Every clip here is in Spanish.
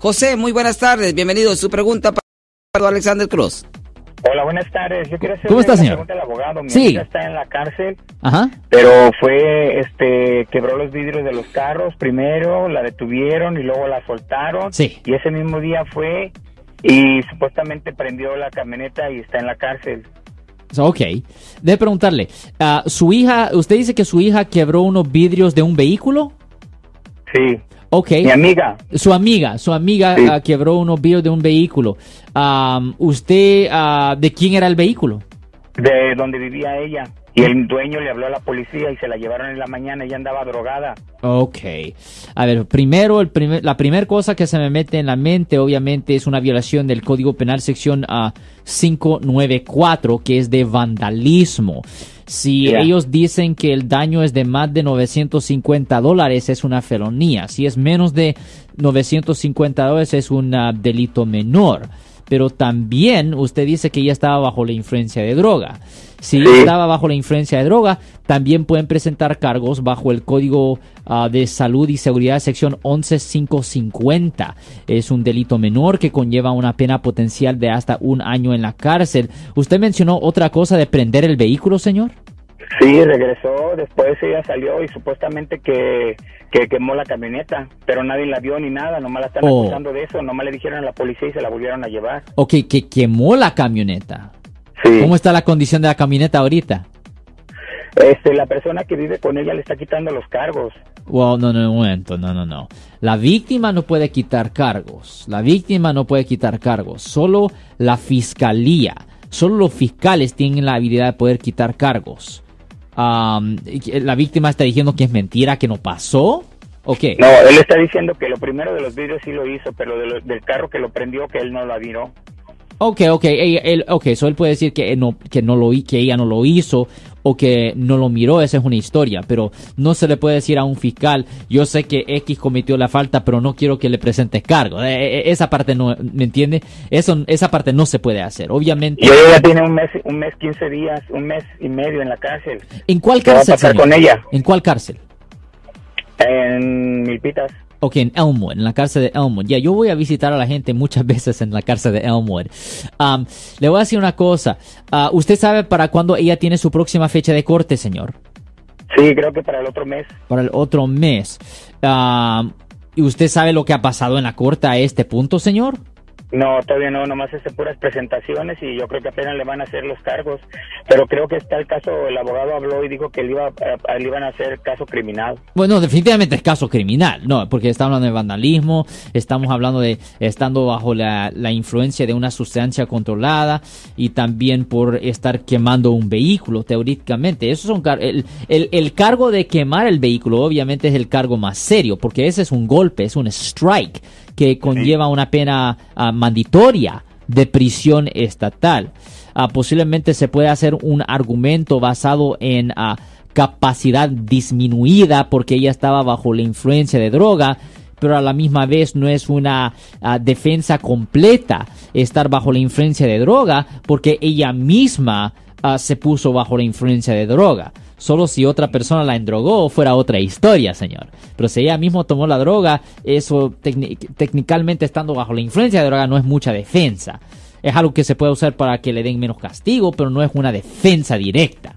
José, muy buenas tardes. Bienvenido. Su pregunta para Alexander Cruz. Hola, buenas tardes. Yo quiero hacer ¿Cómo está, una señor? pregunta al abogado. Mi Sí. amiga está en la cárcel, Ajá. pero fue, este, quebró los vidrios de los carros primero, la detuvieron y luego la soltaron. Sí. Y ese mismo día fue y supuestamente prendió la camioneta y está en la cárcel. So, Ok. Debe preguntarle, ah, ¿su hija, usted dice que su hija quebró unos vidrios de un vehículo? Sí. Ok. Mi amiga. Su amiga, su amiga Sí. ah, quebró unos vidrios de un vehículo. Am, ¿Usted, ah, de quién era el vehículo? de donde vivía ella. Y el dueño le habló a la policía y se la llevaron en la mañana. Ella andaba drogada. Ok. A ver, primero, el primer, la primera cosa que se me mete en la mente, obviamente, es una violación del Código Penal sección ah, 594, que es de vandalismo. Si ellos dicen que el daño es de más de 950 dólares, es una felonía. Si es menos de 950 dólares, es un ah, delito menor. Pero también usted dice que ella estaba bajo la influencia de droga. Si estaba bajo la influencia de droga, también pueden presentar cargos bajo el Código ah, de Salud y Seguridad sección 11550. Es un delito menor que conlleva una pena potencial de hasta un año en la cárcel. ¿Usted mencionó otra cosa de prender el vehículo, señor? Sí, regresó, después ella salió y supuestamente que, que quemó la camioneta, pero nadie la vio ni nada, nomás la están Oh. acusando de eso, nomás le dijeron a la policía y se la volvieron a llevar. Ok, que quemó la camioneta. Sí. ¿Cómo está la condición de la camioneta ahorita? Este, la persona que vive con ella le está quitando los cargos. Well, no, no, un momento, no, no, no. La víctima no puede quitar cargos. La víctima no puede quitar cargos. Solo la fiscalía. Solo los fiscales tienen la habilidad de poder quitar cargos. Am, la víctima está diciendo que es mentira, que no pasó. ¿O qué? No, él está diciendo que lo primero de los vidrios sí lo hizo, pero de lo- del carro que lo prendió que él no la viró. Ok, ok, ella- él, ok, so él puede decir que no, que no lo, que ella no lo hizo o que no lo miró, esa es una historia, pero no se le puede decir a un fiscal, yo sé que X cometió la falta, pero no quiero que le presentes cargo. Eh, eh, esa parte no, ¿me entiende? Eso, esa parte no se puede hacer. Obviamente, Y ella ya tiene un mes, un mes, 15 días, un mes y medio en la cárcel. ¿en cuál ¿Qué va a cárcel? pasar con ella? ¿En cuál cárcel? En Milpitas. Ok, en Elmwood, en la cárcel de Elmwood. Ya, yo voy a visitar a la gente muchas veces en la cárcel de Elmwood. Um, le voy a decir una cosa. Ah, ¿Usted sabe para cuándo ella tiene su próxima fecha de corte, señor? Sí, creo que para el otro mes. Para el otro mes. Um, ¿Y usted sabe lo que ha pasado en la corte a este punto, señor? No, todavía no, nomás hace puras presentaciones y yo creo que apenas le van a hacer los cargos. Pero creo que está el caso, el abogado habló y dijo que le, iba, a- le iban a hacer caso criminal. Bueno, definitivamente es caso criminal, no, porque estamos hablando de vandalismo, estamos hablando de estando bajo la, influencia de una sustancia controlada y también por estar quemando un vehículo, teóricamente. Esos son el, el, el cargo de quemar el vehículo, obviamente, es el cargo más serio, porque ese es un golpe, es un strike que conlleva una pena ah, mandatoria de prisión estatal. Ah, posiblemente se puede hacer un argumento basado en ah, capacidad disminuida porque ella estaba bajo la influencia de droga, pero a la misma vez no es una defensa completa estar bajo la influencia de droga porque ella misma se puso bajo la influencia de droga. Solo si otra persona la endrogó fuera otra historia, señor. Pero si ella misma tomó la droga, eso técni- técnicamente estando bajo la influencia de droga no es mucha defensa. Es algo que se puede usar para que le den menos castigo, pero no es una defensa directa.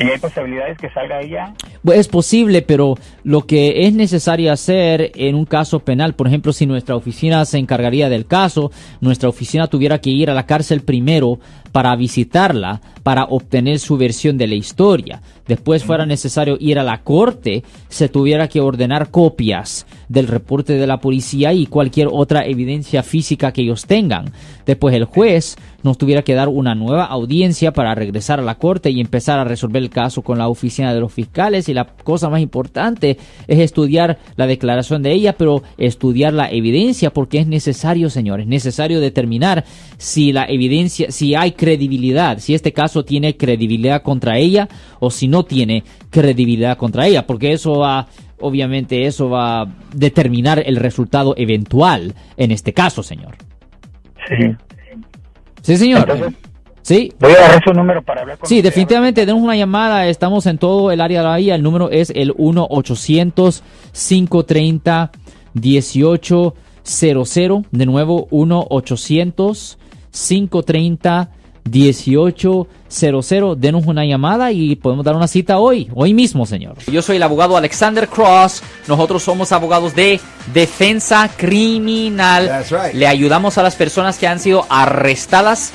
¿Y hay posibilidades que salga ella? Pues es posible, pero lo que es necesario hacer en un caso penal, por ejemplo, si nuestra oficina se encargaría del caso, nuestra oficina tuviera que ir a la cárcel primero para visitarla, para obtener su versión de la historia. Después fuera necesario ir a la corte, se tuviera que ordenar copias del reporte de la policía y cualquier otra evidencia física que ellos tengan. Después el juez nos tuviera que dar una nueva audiencia para regresar a la corte y empezar a resolver el caso con la oficina de los fiscales y la cosa más importante es estudiar la declaración de ella, pero estudiar la evidencia porque es necesario, señores, necesario determinar si la evidencia, si hay credibilidad, si este caso tiene credibilidad contra ella o si no tiene credibilidad contra ella, porque eso va obviamente eso va a determinar el resultado eventual en este caso, señor. Sí. Sí, señor. Entonces- Sí. Voy a agarrar su número para hablar con Sí, usted. definitivamente, denos una llamada. Estamos en todo el área de la bahía. El número es el 1-800-530-18 de nuevo 1-800-530-1800. Denos una llamada y podemos dar una cita hoy, hoy mismo, señor. Yo soy el abogado Alexander Cross. Nosotros somos abogados de defensa criminal. That's right. Le ayudamos a las personas que han sido arrestadas